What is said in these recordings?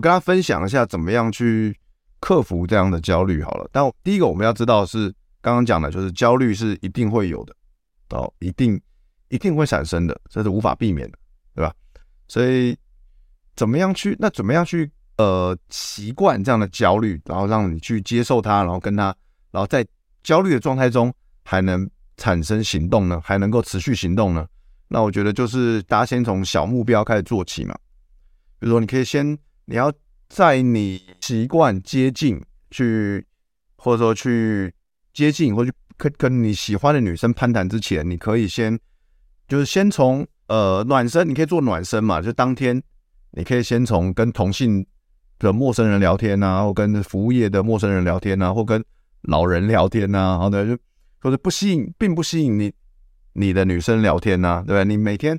我跟他分享一下怎么样去克服这样的焦虑好了。但第一个我们要知道是，刚刚讲的就是焦虑是一定会有的，哦，一定一定会产生的，这是无法避免的，对吧？所以怎么样去那怎么样去呃习惯这样的焦虑，然后让你去接受它，然后跟他，然后在焦虑的状态中还能产生行动呢？还能够持续行动呢？那我觉得就是大家先从小目标开始做起嘛，比如说你可以先。你要在你习惯接近去，或者说去接近，或去跟跟你喜欢的女生攀谈之前，你可以先就是先从呃暖身，你可以做暖身嘛，就当天你可以先从跟同性的陌生人聊天啊，或跟服务业的陌生人聊天啊，或跟老人聊天呐啊，好的，就或者不吸引，并不吸引你你的女生聊天啊，对不对？你每天。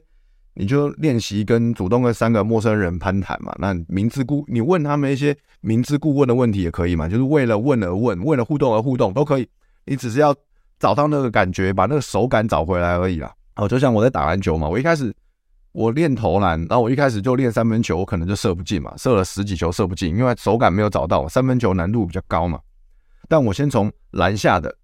你就练习跟主动跟三个陌生人攀谈嘛，那明知故你问他们一些明知故问的问题也可以嘛，就是为了问而问，为了互动而互动都可以。你只是要找到那个感觉，把那个手感找回来而已啦。哦，就像我在打篮球嘛，我一开始我练投篮，然后我一开始就练三分球，我可能就射不进嘛，射了十几球射不进，因为手感没有找到，三分球难度比较高嘛。但我先从篮下的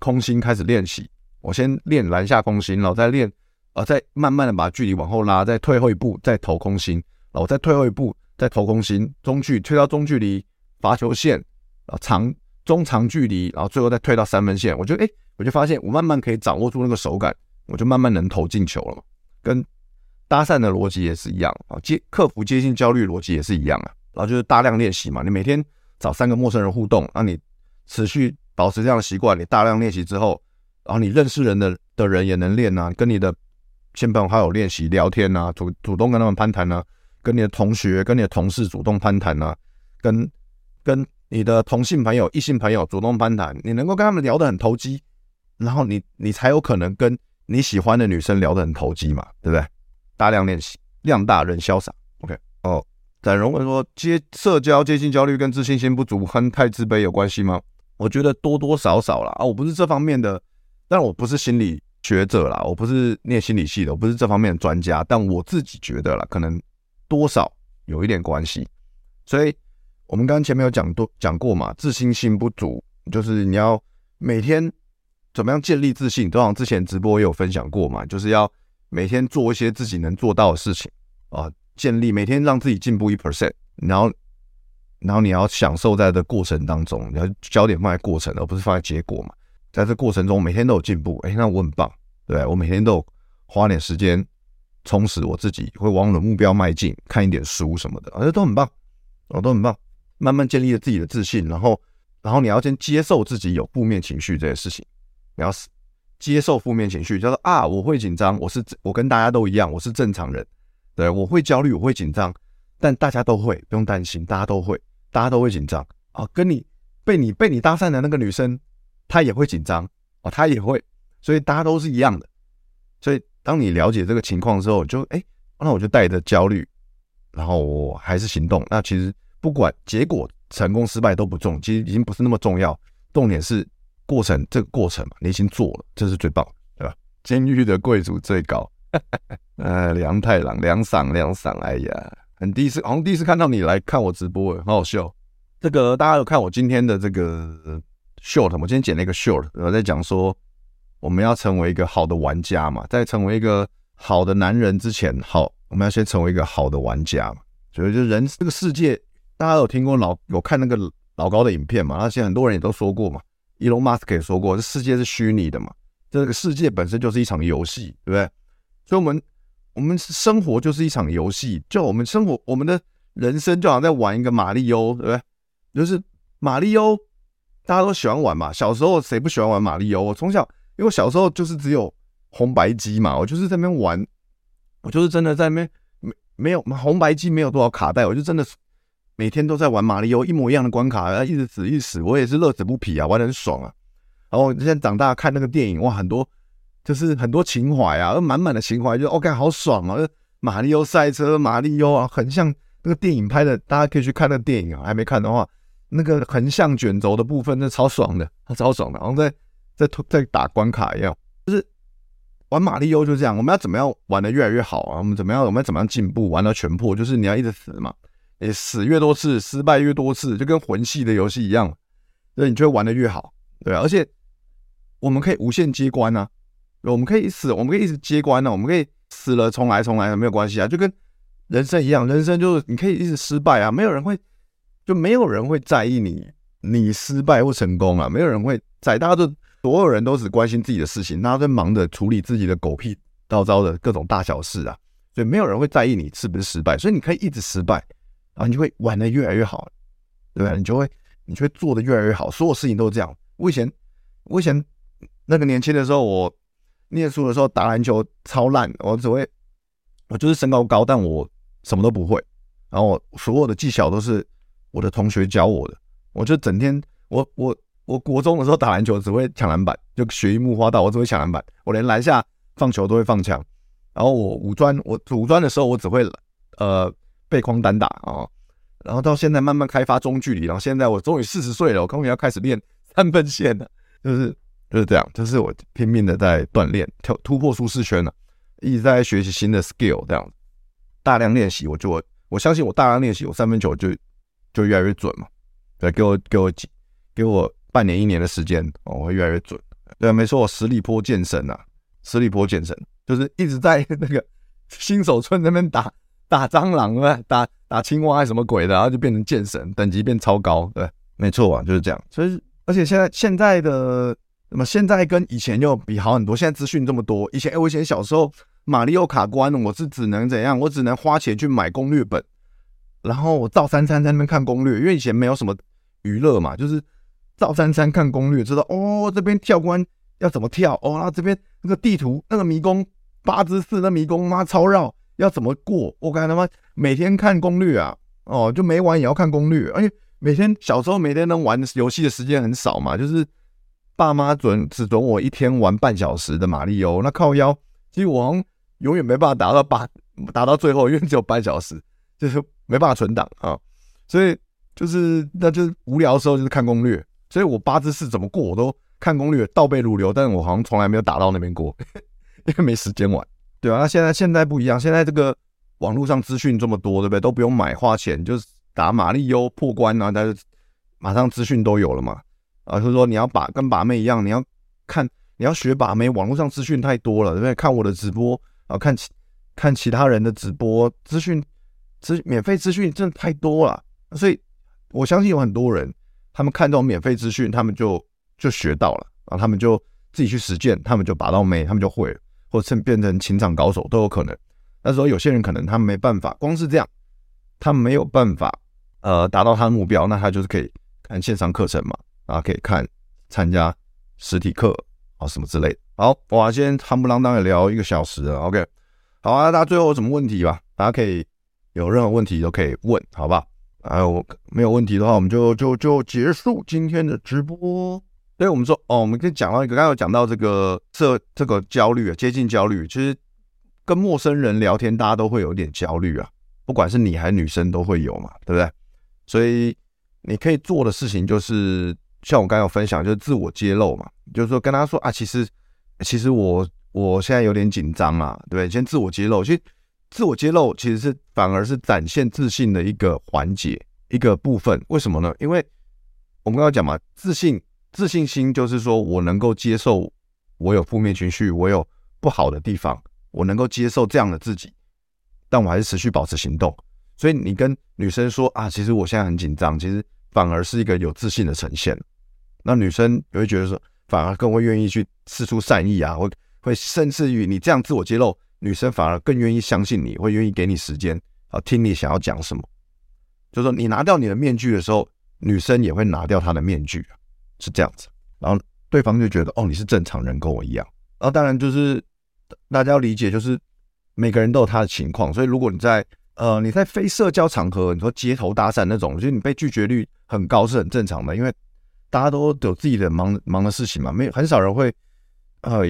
空心开始练习，我先练篮下空心，然后再练。啊，再慢慢的把距离往后拉，再退后一步，再投空心，然后再退后一步，再投空心，中距退到中距离罚球线，然后长中长距离，然后最后再退到三分线。我就，哎，我就发现我慢慢可以掌握住那个手感，我就慢慢能投进球了嘛。跟搭讪的逻辑也是一样啊，接克服接近焦虑逻辑也是一样啊。然后就是大量练习嘛，你每天找三个陌生人互动，让你持续保持这样的习惯。你大量练习之后，然后你认识人的的人也能练啊，跟你的。亲朋好友练习聊天啊，主主动跟他们攀谈啊，跟你的同学、跟你的同事主动攀谈啊，跟跟你的同性朋友、异性朋友主动攀谈，你能够跟他们聊得很投机，然后你你才有可能跟你喜欢的女生聊得很投机嘛，对不对？大量练习，量大人潇洒。OK，哦，展荣问说，接社交接近焦虑跟自信心不足和太自卑有关系吗？我觉得多多少少啦啊，我不是这方面的，但我不是心理。学者啦，我不是念心理系的，我不是这方面的专家，但我自己觉得啦，可能多少有一点关系。所以，我们刚刚前面有讲多讲过嘛，自信心不足，就是你要每天怎么样建立自信。就像之前直播也有分享过嘛，就是要每天做一些自己能做到的事情啊，建立每天让自己进步一 percent，然后，然后你要享受在这过程当中，你要焦点放在过程，而不是放在结果嘛。在这过程中，每天都有进步，哎，那我很棒，对？我每天都有花点时间充实我自己，会往我的目标迈进，看一点书什么的，这都很棒，哦，都很棒。慢慢建立了自己的自信，然后，然后你要先接受自己有负面情绪这些事情，你要接受负面情绪，叫做啊，我会紧张，我是我跟大家都一样，我是正常人，对，我会焦虑，我会紧张，但大家都会，不用担心，大家都会，大家都会紧张啊，跟你被你被你搭讪的那个女生。他也会紧张哦，他也会，所以大家都是一样的。所以当你了解这个情况之后，就哎，那我就带着焦虑，然后我还是行动。那其实不管结果成功失败都不重，其实已经不是那么重要。重点是过程，这个过程嘛，你已经做了，这是最棒，对吧？监狱的贵族最高，呃，梁太郎，梁赏，梁赏，哎呀，很第一次，好像第一次看到你来看我直播，很好笑。这个大家有看我今天的这个？short，我今天剪了一个 short，我在讲说我们要成为一个好的玩家嘛，在成为一个好的男人之前，好，我们要先成为一个好的玩家嘛。所以就人这个世界，大家有听过老有看那个老高的影片嘛？而且很多人也都说过嘛，Elon Musk 也说过，这世界是虚拟的嘛，这个世界本身就是一场游戏，对不对？所以，我们我们生活就是一场游戏，就我们生活，我们的人生就好像在玩一个马里欧，对不对？就是马里欧，大家都喜欢玩嘛。小时候谁不喜欢玩马里欧？我从小，因为我小时候就是只有红白机嘛，我就是在那边玩，我就是真的在那边没没有红白机没有多少卡带，我就真的每天都在玩马里欧一模一样的关卡，一直死一直死，我也是乐此不疲啊，玩得很爽啊。然后现在长大看那个电影，哇，很多。就是很多情怀啊，满满的情怀，就 OK，好爽啊！马里奥赛车，马里奥啊，很像那个电影拍的，大家可以去看那个电影啊。还没看的话，那个横向卷轴的部分，那超爽的，超爽的，然后在在在打关卡一样。就是玩马里奥就这样，我们要怎么样玩得越来越好啊？我们怎么样？我们要怎么样进步？玩到全破，就是你要一直死嘛，你死越多次，失败越多次，就跟魂系的游戏一样，所以你就会玩的越好，对。而且我们可以无限接关啊。我们可以死，我们可以一直接关呢、啊，我们可以死了重来重来没有关系啊，就跟人生一样，人生就是你可以一直失败啊，没有人会，就没有人会在意你你失败或成功啊，没有人会在，大家都所有人都只关心自己的事情，大家都忙着处理自己的狗屁倒灶的各种大小事啊，所以没有人会在意你是不是失败，所以你可以一直失败，然后你就会玩的越来越好，对吧？你就会你就会做的越来越好，所有事情都是这样。我以前我以前那个年轻的时候，我。念书的时候打篮球超烂，我只会，我就是身高高，但我什么都不会。然后我所有的技巧都是我的同学教我的。我就整天，我我我国中的时候打篮球只会抢篮板，就学一木花道，我只会抢篮板。我连篮下放球都会放枪。然后我五专，我五专的时候我只会呃背框单打啊。然后到现在慢慢开发中距离，然后现在我终于四十岁了，我终于要开始练三分线了，就是。就是这样，就是我拼命的在锻炼，跳突破舒适圈了，一直在学习新的 skill，这样大量练习，我就我相信我大量练习，我三分球就就越来越准嘛。对，给我给我几给我半年一年的时间，我会越来越准。对，没错，我十里坡健神啊，十里坡健神就是一直在 那个新手村那边打打蟑螂啊，打打青蛙还是什么鬼的，然后就变成健神，等级变超高。对，没错啊，就是这样。所以而且现在现在的。那么现在跟以前又比好很多，现在资讯这么多。以前，哎，我以前小时候，马里奥卡关，我是只能怎样？我只能花钱去买攻略本，然后我照三餐在那边看攻略，因为以前没有什么娱乐嘛，就是照三餐看攻略，知道哦，这边跳关要怎么跳哦，那这边那个地图那个迷宫八之四那迷宫妈超绕，要怎么过？我感觉他妈每天看攻略啊，哦，就没玩也要看攻略，而且每天小时候每天能玩游戏的时间很少嘛，就是。爸妈准只准我一天玩半小时的马里欧，那靠腰，其实我好像永远没办法达到八，达到最后，因为只有半小时，就是没办法存档啊。所以就是，那就是无聊的时候就是看攻略。所以我八之四怎么过，我都看攻略，倒背如流。但是我好像从来没有打到那边过，因为没时间玩。对啊，那现在现在不一样，现在这个网络上资讯这么多，对不对？都不用买花钱，就是打马力欧破关啊，但是马上资讯都有了嘛。啊，就是说你要把跟把妹一样，你要看，你要学把妹，网络上资讯太多了，对不对？看我的直播啊，看其看其他人的直播，资讯资免费资讯真的太多了，所以我相信有很多人，他们看这种免费资讯，他们就就学到了，然后他们就自己去实践，他们就把到妹，他们就会了，或者变成情场高手都有可能。那时候有些人可能他没办法，光是这样，他没有办法呃达到他的目标，那他就是可以看线上课程嘛。然后可以看参加实体课啊什么之类的。好，哇，今天夯不啷当也聊一个小时了。OK，好啊，大家最后有什么问题吧？大家可以有任何问题都可以问，好吧？还有没有问题的话，我们就就就结束今天的直播。对，我们说哦，我们可以讲到一个，刚刚有讲到这个这这个焦虑啊，接近焦虑。其实跟陌生人聊天，大家都会有点焦虑啊，不管是你还是女生都会有嘛，对不对？所以你可以做的事情就是。像我刚刚有分享，就是自我揭露嘛，就是说跟他说啊，其实其实我我现在有点紧张啊，对不对？先自我揭露，其实自我揭露其实是反而是展现自信的一个环节，一个部分。为什么呢？因为我们刚刚讲嘛，自信自信心就是说我能够接受我有负面情绪，我有不好的地方，我能够接受这样的自己，但我还是持续保持行动。所以你跟女生说啊，其实我现在很紧张，其实反而是一个有自信的呈现。那女生也会觉得说，反而更会愿意去释出善意啊，会会甚至于你这样自我揭露，女生反而更愿意相信你，会愿意给你时间啊，听你想要讲什么。就是说你拿掉你的面具的时候，女生也会拿掉她的面具，是这样子。然后对方就觉得哦，你是正常人，跟我一样。然后当然就是大家要理解，就是。每个人都有他的情况，所以如果你在呃你在非社交场合，你说街头搭讪那种，就是你被拒绝率很高是很正常的，因为大家都有自己的忙忙的事情嘛，没很少人会呃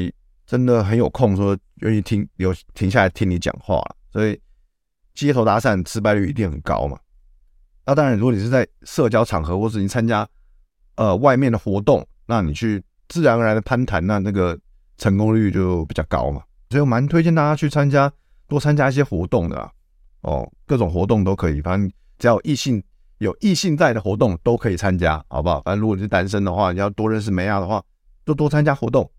真的很有空说愿意听有停下来听你讲话，所以街头搭讪失败率一定很高嘛。那当然，如果你是在社交场合或是你参加呃外面的活动，那你去自然而然的攀谈，那那个成功率就比较高嘛。所以我蛮推荐大家去参加，多参加一些活动的啊，哦，各种活动都可以，反正只要异性有异性在的活动都可以参加，好不好？反正如果你是单身的话，你要多认识妹啊的话，就多参加活动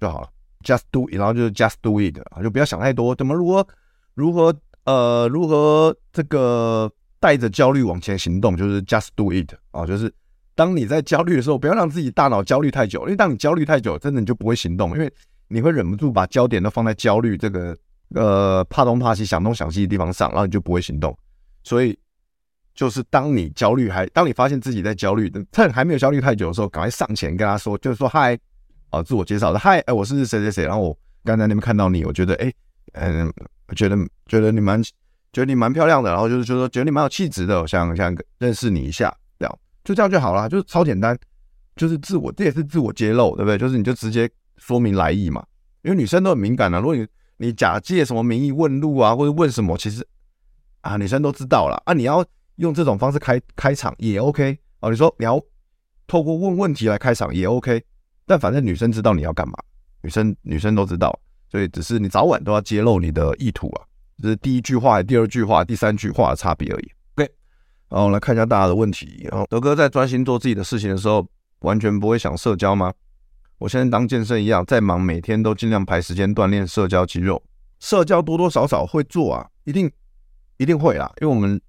就好了。Just do it，然后就是 Just do it，啊就不要想太多，怎么如何如何呃如何这个带着焦虑往前行动，就是 Just do it 啊，就是当你在焦虑的时候，不要让自己大脑焦虑太久，因为当你焦虑太久，真的你就不会行动，因为。你会忍不住把焦点都放在焦虑这个呃怕东怕西想东想西的地方上，然后你就不会行动。所以就是当你焦虑还当你发现自己在焦虑，趁还没有焦虑太久的时候，赶快上前跟他说，就是说嗨啊，自我介绍的嗨，哎，我是谁谁谁，然后我刚才那边看到你，我觉得哎嗯，觉得觉得你蛮觉得你蛮漂亮的，然后就是就说觉得你蛮有气质的，我想想认识你一下，这样就这样就好了，就是超简单，就是自我这也是自我揭露，对不对？就是你就直接。说明来意嘛，因为女生都很敏感啊。如果你你假借什么名义问路啊，或者问什么，其实啊，女生都知道了啊。你要用这种方式开开场也 OK 哦。你说你要透过问问题来开场也 OK，但反正女生知道你要干嘛，女生女生都知道，所以只是你早晚都要揭露你的意图啊。这是第一句话、第二句话、第三句话的差别而已。OK，然后来看一下大家的问题。然后德哥在专心做自己的事情的时候，完全不会想社交吗？我现在当健身一样，再忙每天都尽量排时间锻炼社交肌肉。社交多多少少会做啊，一定一定会啦，因为我们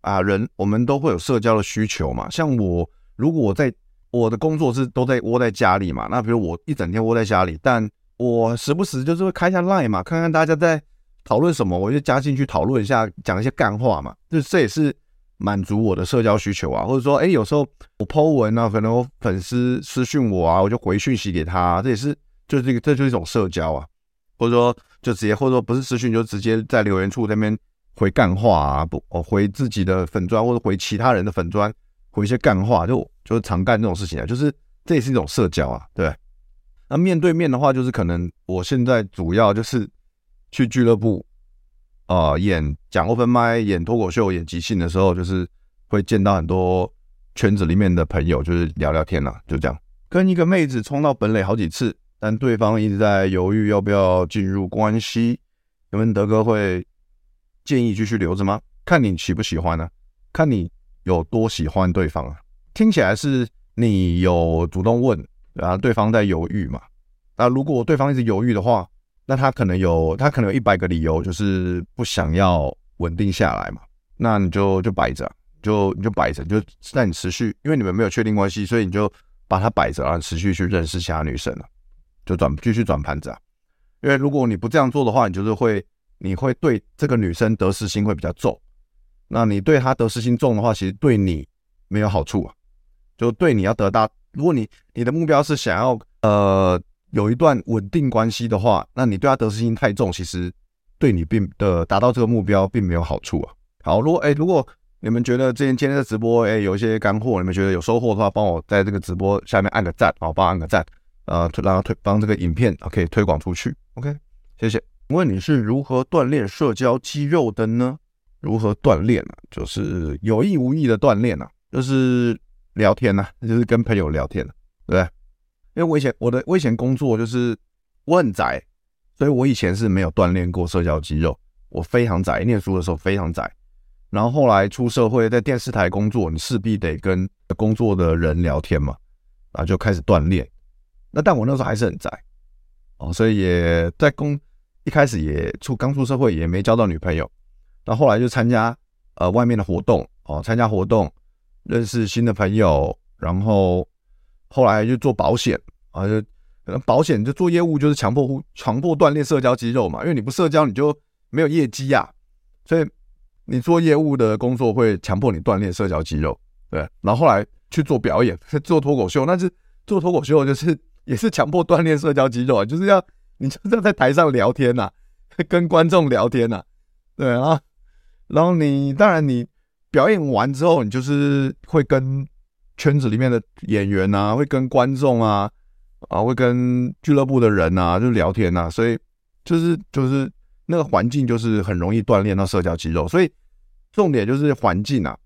啊人我们都会有社交的需求嘛。像我，如果我在我的工作是都在窝在家里嘛，那比如我一整天窝在家里，但我时不时就是会开下 Line 嘛，看看大家在讨论什么，我就加进去讨论一下，讲一些干话嘛。这这也是。满足我的社交需求啊，或者说，哎，有时候我 po 文啊，可能我粉丝私讯我啊，我就回讯息给他，这也是，就是这个，这就是一种社交啊，或者说，就直接，或者说不是私讯，就直接在留言处那边回干话啊，不，我回自己的粉砖或者回其他人的粉砖，回一些干话，就就是常干这种事情啊，就是这也是一种社交啊，对。那面对面的话，就是可能我现在主要就是去俱乐部。啊、演讲 open mic，演脱口秀，演即兴的时候，就是会见到很多圈子里面的朋友，就是聊聊天啦，就这样。跟一个妹子冲到本垒好几次，但对方一直在犹豫要不要进入关系。请问德哥会建议继续留着吗？看你喜不喜欢呢、看你有多喜欢对方啊？听起来是你有主动问，然后对方在犹豫嘛？那如果对方一直犹豫的话，那他可能有，他可能有一百个理由，就是不想要稳定下来嘛。那你就就摆着，就你就摆着，就在你持续，因为你们没有确定关系，所以你就把它摆着，然后持续去认识其他女生了，就转继续转盘子啊。因为如果你不这样做的话，你就是会，你会对这个女生得失心会比较重。那你对他得失心重的话，其实对你没有好处啊。就对你要得到，如果你你的目标是想要呃。有一段稳定关系的话，那你对他得失心太重，其实对你并的达到这个目标并没有好处啊。好，如果哎，如果你们觉得今天今天的直播哎有一些干货，你们觉得有收获的话，帮我在这个直播下面按个赞，好，帮我按个赞，呃，然后推帮这个影片可以推广出去，OK，谢谢。问你是如何锻炼社交肌肉的呢？如何锻炼呢？就是有意无意的锻炼啊，就是聊天呐、就是跟朋友聊天，对不对？因为我以前我的我以前工作就是我很宅，所以我以前是没有锻炼过社交肌肉。我非常宅，念书的时候非常宅。然后后来出社会，在电视台工作，你势必得跟工作的人聊天嘛，然后就开始锻炼。那但我那时候还是很宅哦，所以也在工一开始也出刚出社会也没交到女朋友。然后后来就参加呃外面的活动哦，参加活动，认识新的朋友，然后后来就做保险啊，就可能保险就做业务就是强迫强迫锻炼社交肌肉嘛，因为你不社交你就没有业绩呀、所以你做业务的工作会强迫你锻炼社交肌肉，对，然后后来去做表演，做脱口秀，那是做脱口秀就是 也是强迫锻炼社交肌肉啊，就是要你就是要在台上聊天呐、跟观众聊天呐、啊，对啊，然后你当然你表演完之后，你就是会跟圈子里面的演员啊，会跟观众啊，啊，会跟俱乐部的人啊，就聊天呐，所以就是就是那个环境就是很容易锻炼到社交肌肉，所以重点就是环境啊，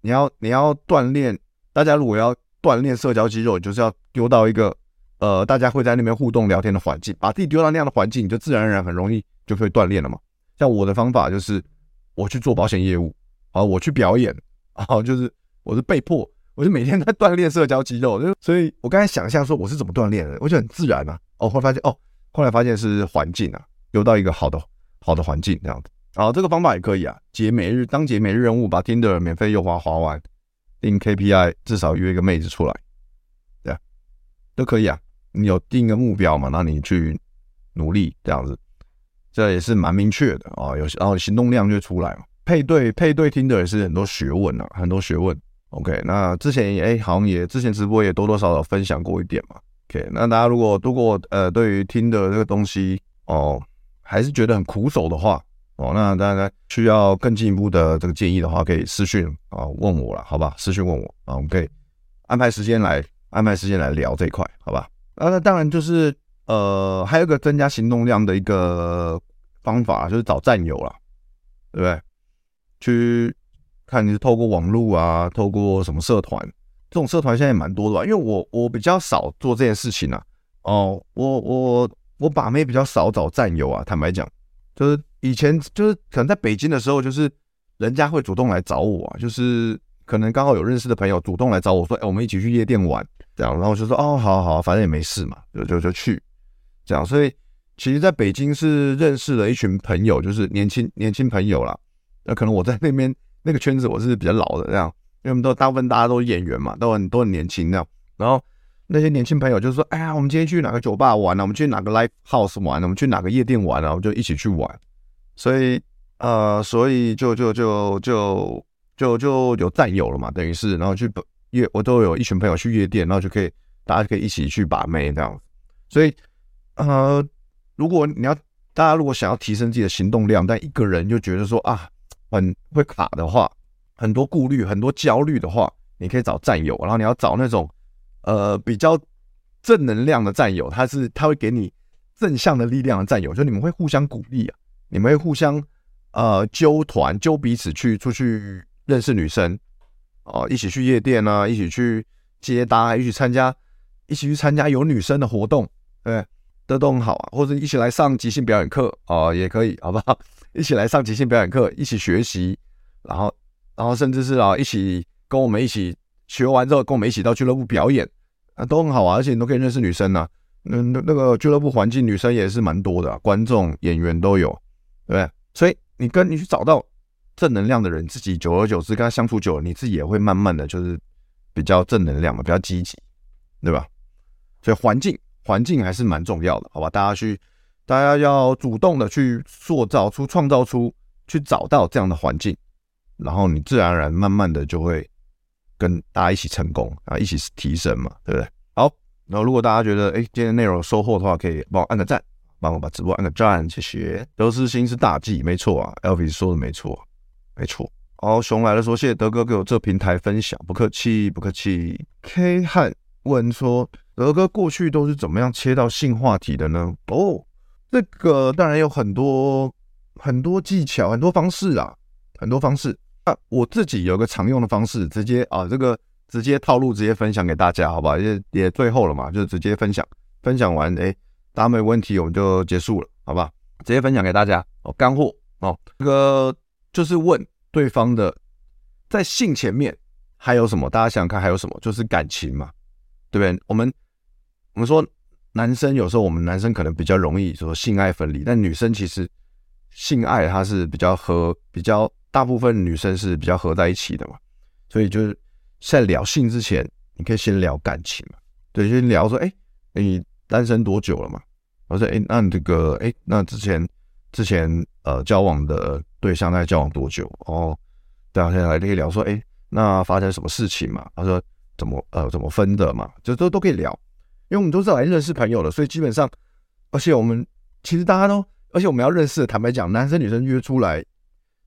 你要你要锻炼，大家如果要锻炼社交肌肉，就是要丢到一个呃大家会在那边互动聊天的环境，把自己丢到那样的环境，你就自然而然很容易。就可以锻炼了嘛。像我的方法就是，我去做保险业务啊，我去表演啊，就是我是被迫，我就每天在锻炼社交肌肉。就所以，我刚才想象说我是怎么锻炼的，我就很自然啊。哦，后来发现哦，后来发现是环境啊，有到一个好的好的环境这样子。啊，这个方法也可以啊，解每日当解每日任务，把 Tinder 免费优化滑完，定 KPI，至少约一个妹子出来，对啊，都可以啊。你有定一个目标嘛？那你去努力这样子。这也是蛮明确的啊，有然后行动量就出来嘛。配对配对听的也是很多学问啊，很多学问。OK，那之前也哎，好像也之前直播也多多少少分享过一点嘛。OK，那大家如果如果呃对于听的这个东西哦，还是觉得很苦手的话哦，那大家需要更进一步的这个建议的话，可以私讯啊问我了，好吧？私讯问我啊，我们可以安排时间来安排时间来聊这一块，好吧？啊，那当然就是呃还有一个增加行动量的一个。方法就是找战友了，对不对？去看你是透过网络啊，透过什么社团？这种社团现在也蛮多的吧？因为我我比较少做这件事情啊。哦，我我我把妹比较少找战友啊。坦白讲，就是以前就是可能在北京的时候，就是人家会主动来找我啊，就是可能刚好有认识的朋友主动来找我说：“哎，我们一起去夜店玩。”这样，然后我就说：“哦，好好，反正也没事嘛，就就就去。”这样，所以。其实，在北京是认识了一群朋友，就是年轻年轻朋友啦。那可能我在那边那个圈子，我是比较老的这样，因为我们都大部分大家都是演员嘛，都很都很年轻那样。然后那些年轻朋友就说：“哎呀，我们今天去哪个酒吧玩呢？我们去哪个 live house 玩呢？我们去哪个夜店玩呢？我们就一起去玩。”所以，呃，所以就就就就就就有战友了嘛，等于是，然后去夜，我都有一群朋友去夜店，然后就可以大家可以一起去把妹这样。所以，呃。如果你要，大家如果想要提升自己的行动量，但一个人就觉得说啊，很会卡的话，很多顾虑、很多焦虑的话，你可以找战友，然后你要找那种呃比较正能量的战友，他是他会给你正向的力量的战友，就你们会互相鼓励啊，你们会互相呃揪团揪彼此去出去认识女生哦、一起去夜店啊，一起去接搭，一起参加一起去参加有女生的活动，对。这都很好啊，或者一起来上即兴表演课啊，也可以，好不好？一起来上即兴表演课，一起学习，然后，然后甚至是啊，一起跟我们一起学完之后，跟我们一起到俱乐部表演啊，都很好啊，而且你都可以认识女生啊。嗯，那个俱乐部环境，女生也是蛮多的，观众、演员都有，对不对？所以你跟你去找到正能量的人，自己久而久之跟他相处久了，你自己也会慢慢的就是比较正能量嘛，比较积极，对吧？所以环境。环境还是蛮重要的，好吧？大家去，大家要主动的去塑造出、创造出、去找到这样的环境，然后你自然而然、慢慢的就会跟大家一起成功啊，一起提升嘛，对不对？好，然后如果大家觉得哎，今天内容收获的话，可以帮我按个赞，帮我把直播按个赞，谢谢。得失心是大忌，没错啊，Elvis 说的没错，没错。好，熊来了说，谢谢德哥给我这平台分享，不客气，不客气。K 汉问说。德哥过去都是怎么样切到性话题的呢？哦，这个当然有很多很多技巧，很多方式啊，很多方式。那我自己有个常用的方式，直接啊，这个直接套路，直接分享给大家，好吧？也也最后了嘛，就直接分享，分享完，哎，大家没问题，我们就结束了，好吧？直接分享给大家哦，干货哦，这个就是问对方的，在性前面还有什么？大家想想看，还有什么？就是感情嘛，对不对？我们。我们说，男生有时候我们男生可能比较容易说性爱分离，但女生其实性爱它是比较和比较大部分女生是比较合在一起的嘛，所以就是在聊性之前，你可以先聊感情嘛，对，先聊说，哎，你单身多久了嘛？我说，哎，那你这个，哎，那之前之前呃交往的对象在交往多久？哦，对啊，现在可以聊说，哎，那发生什么事情嘛？他说怎么呃怎么分的嘛？就都都可以聊，因为我们都是来认识朋友的，所以基本上，而且我们其实大家都，而且我们要认识，坦白讲，男生女生约出来。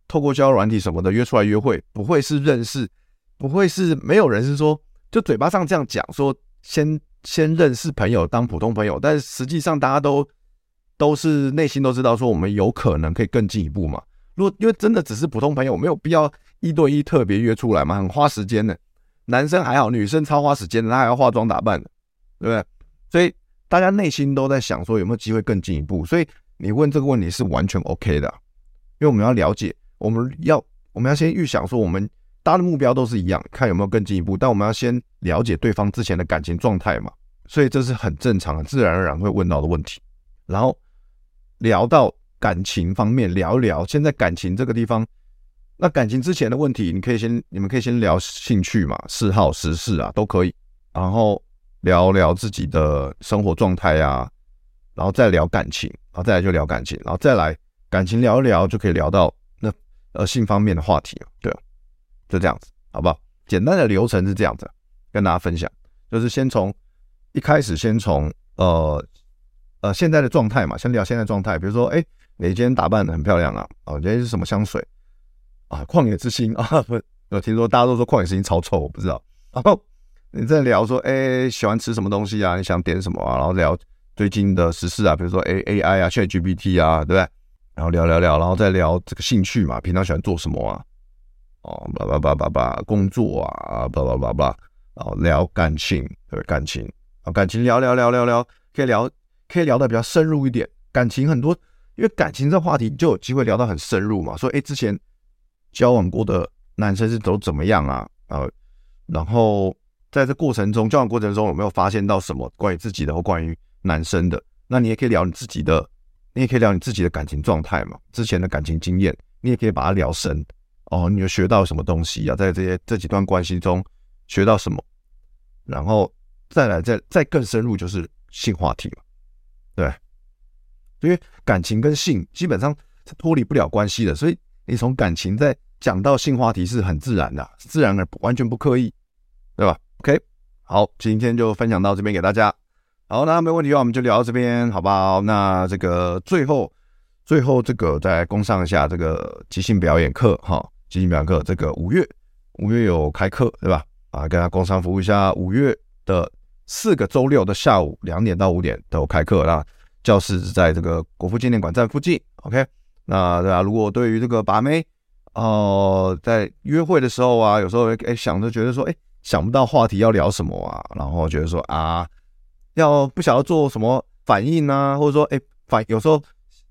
透过交友软体什么的约出来约会，不会是认识，不会是没有人是说就嘴巴上这样讲说先先认识朋友当普通朋友，但是实际上大家都都是内心都知道说我们有可能可以更进一步嘛。如果因为真的只是普通朋友，没有必要一对一特别约出来嘛，很花时间的。男生还好，女生超花时间的，她还要化妆打扮的，对不对？所以大家内心都在想说有没有机会更进一步。所以你问这个问题是完全 OK 的，因为我们要了解。我们要，我们要先预想说，我们大家的目标都是一样，看有没有更进一步。但我们要先了解对方之前的感情状态嘛，所以这是很正常的，自然而然会问到的问题。然后聊到感情方面，聊一聊现在感情这个地方，那感情之前的问题，你可以先，你们可以先聊兴趣嘛、嗜好、时事啊，都可以。然后聊聊自己的生活状态啊，然后再聊感情，然后再来就聊感情，然后再来感情聊一聊，就可以聊到那。呃，性方面的话题了，对，就这样子，好不好？简单的流程是这样子，跟大家分享，就是先从一开始，先从呃呃现在的状态嘛，先聊现在状态，比如说，哎，你今天打扮的很漂亮啊，哦，今天是什么香水啊？旷野之心 啊，不，我听说大家都说旷野之心超臭，我不知道。然后你在聊说，哎，喜欢吃什么东西啊？你想点什么啊？然后聊最近的时事啊，比如说 A A I 啊，ChatGPT 啊，对不对？然后聊聊聊，然后再聊这个兴趣嘛，平常喜欢做什么啊？哦，叭叭叭叭叭，工作啊，叭叭叭叭，然后聊感情，对不对感情啊，感情聊聊聊聊聊，可以聊，可以聊得比较深入一点。感情很多，因为感情这话题就有机会聊到很深入嘛。说，哎，之前交往过的男生是都怎么样啊？呃，然后在这过程中，交往过程中有没有发现到什么关于自己的或关于男生的？那你也可以聊你自己的。你也可以聊你自己的感情状态嘛，之前的感情经验，你也可以把它聊深哦。你有学到什么东西啊？在这些这几段关系中学到什么？然后再来再再更深入就是性话题嘛，对，因为感情跟性基本上是脱离不了关系的，所以你从感情再讲到性话题是很自然的，自然而完全不刻意，对吧？OK，好，今天就分享到这边给大家。好，那没问题的话，我们就聊到这边，好不好？那这个最后，最后这个再工上一下这个即兴表演课哈，即兴表演课这个五月五月有开课对吧？啊，跟大家工商服务一下，五月的四个周六的下午两点到五点都有开课，那教室是在这个国父纪念馆站附近。OK，那大家如果对于这个把妹哦、在约会的时候啊，有时候哎想着觉得说哎想不到话题要聊什么啊，然后觉得说啊。要不晓得做什么反应啊，或者说，哎，反有时候，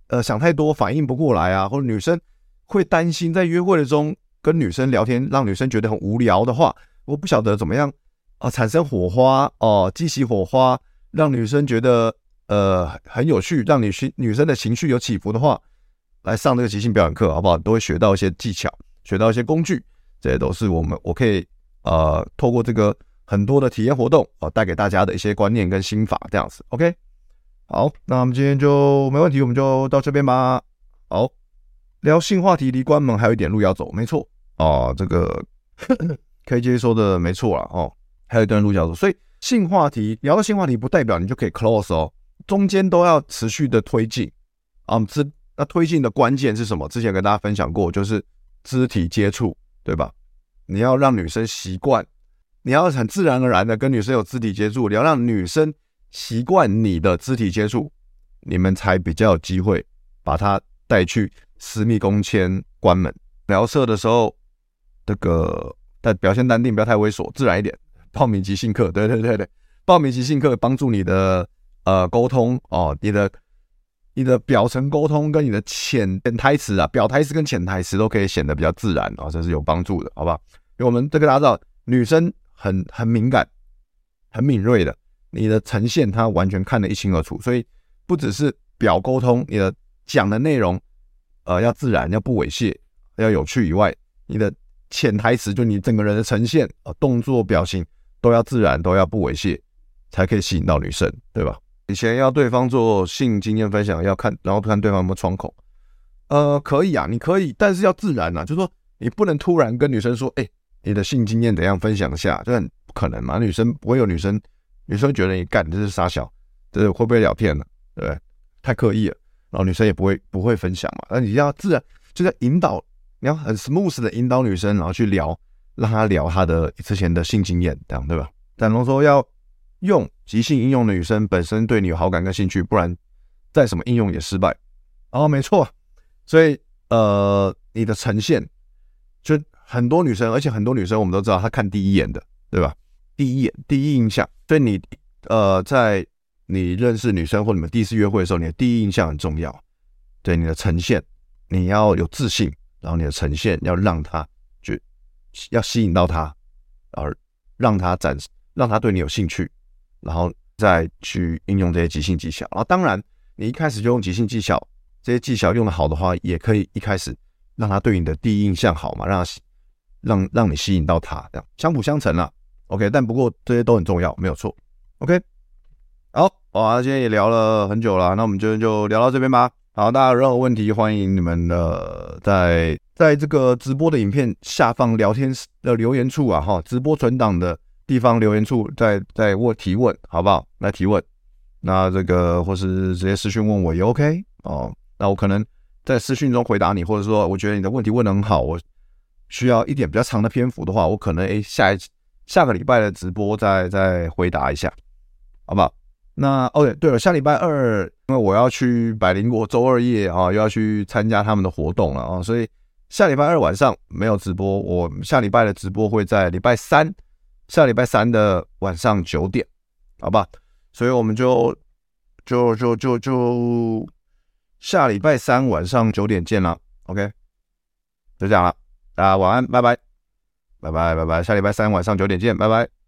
呃，想太多反应不过来啊，或者女生会担心在约会的中跟女生聊天，让女生觉得很无聊的话，我不晓得怎么样啊，产生火花哦，激起火花，让女生觉得呃很有趣，让女性女生的情绪有起伏的话，来上这个即兴表演课好不好？都会学到一些技巧，学到一些工具，这些都是我们我可以呃透过这个。很多的体验活动啊，带给大家的一些观念跟心法，这样子，OK。好，那我们今天就没问题，我们就到这边吧。好，聊性话题离关门还有一点路要走，没错哦，这个 KJ 说的没错了哦，还有一段路要走。所以性话题聊到性话题，不代表你就可以 close 哦，中间都要持续的推进啊。这那推进的关键是什么？之前跟大家分享过，就是肢体接触，对吧？你要让女生习惯。你要很自然而然的跟女生有肢体接触，你要让女生习惯你的肢体接触，你们才比较有机会把她带去私密宫前关门。聊色的时候，这个但表现淡定，不要太猥琐，自然一点。报名即兴课，对对对对，报名即兴课帮助你的呃沟通哦，你的你的表层沟通跟你的潜台词啊，表台词跟潜台词都可以显得比较自然啊、哦，这是有帮助的，好吧？因为我们这个大家知道，女生。很很敏感，很敏锐的，你的呈现她完全看得一清二楚，所以不只是表沟通，你的讲的内容，呃，要自然，要不猥亵，要有趣以外，你的潜台词就你整个人的呈现啊，动作表情都要自然，都要不猥亵，才可以吸引到女生，对吧？以前要对方做性经验分享，要看，然后看对方有没有窗口。呃，可以啊，你可以，但是要自然啊，就是说你不能突然跟女生说，哎，你的性经验怎样分享一下，这很不可能嘛。女生不会有女生，女生觉得你干这是傻小，这会不会聊天呢？对不对？太刻意了，然后女生也不会不会分享嘛。那你要自然，就在引导，你要很 smooth 的引导女生，然后去聊，让她聊她的之前的性经验，这样对吧？但如说要用即兴应用的女生本身对你有好感跟兴趣，不然再什么应用也失败。哦，没错。所以，呃，你的呈现就很多女生，而且很多女生我们都知道，她看第一眼的，对吧？第一眼，第一印象。所以你，呃，在你认识女生或你们第一次约会的时候，你的第一印象很重要。对你的呈现，你要有自信，然后你的呈现要让她就要吸引到她，而让她展示，让她对你有兴趣，然后再去应用这些即兴技巧。然后，当然，你一开始就用即兴技巧。这些技巧用得好的话，也可以一开始让他对你的第一印象好嘛，让他让让你吸引到他，这样相辅相成了。OK，但不过这些都很重要，没有错。OK，好，哇，今天也聊了很久了，那我们就就聊到这边吧。好，大家有任何问题，欢迎你们的在在这个直播的影片下方聊天的留言处啊，哈，直播存档的地方留言处，在在问提问，好不好？来提问，那这个或是直接私讯问我也 OK 哦。那我可能在私讯中回答你，或者说我觉得你的问题问得很好，我需要一点比较长的篇幅的话，我可能诶下一下个礼拜的直播再再回答一下，好不好？那哦对对了，下礼拜二因为我要去百灵国周二夜啊，又要去参加他们的活动了啊，所以下礼拜二晚上没有直播，我下礼拜的直播会在礼拜三，下礼拜三的晚上九点，好吧？所以我们就就就就。就下礼拜三晚上九点见了，OK，就这样了，大家晚安，拜拜，拜拜拜拜，下礼拜三晚上九点见，拜拜。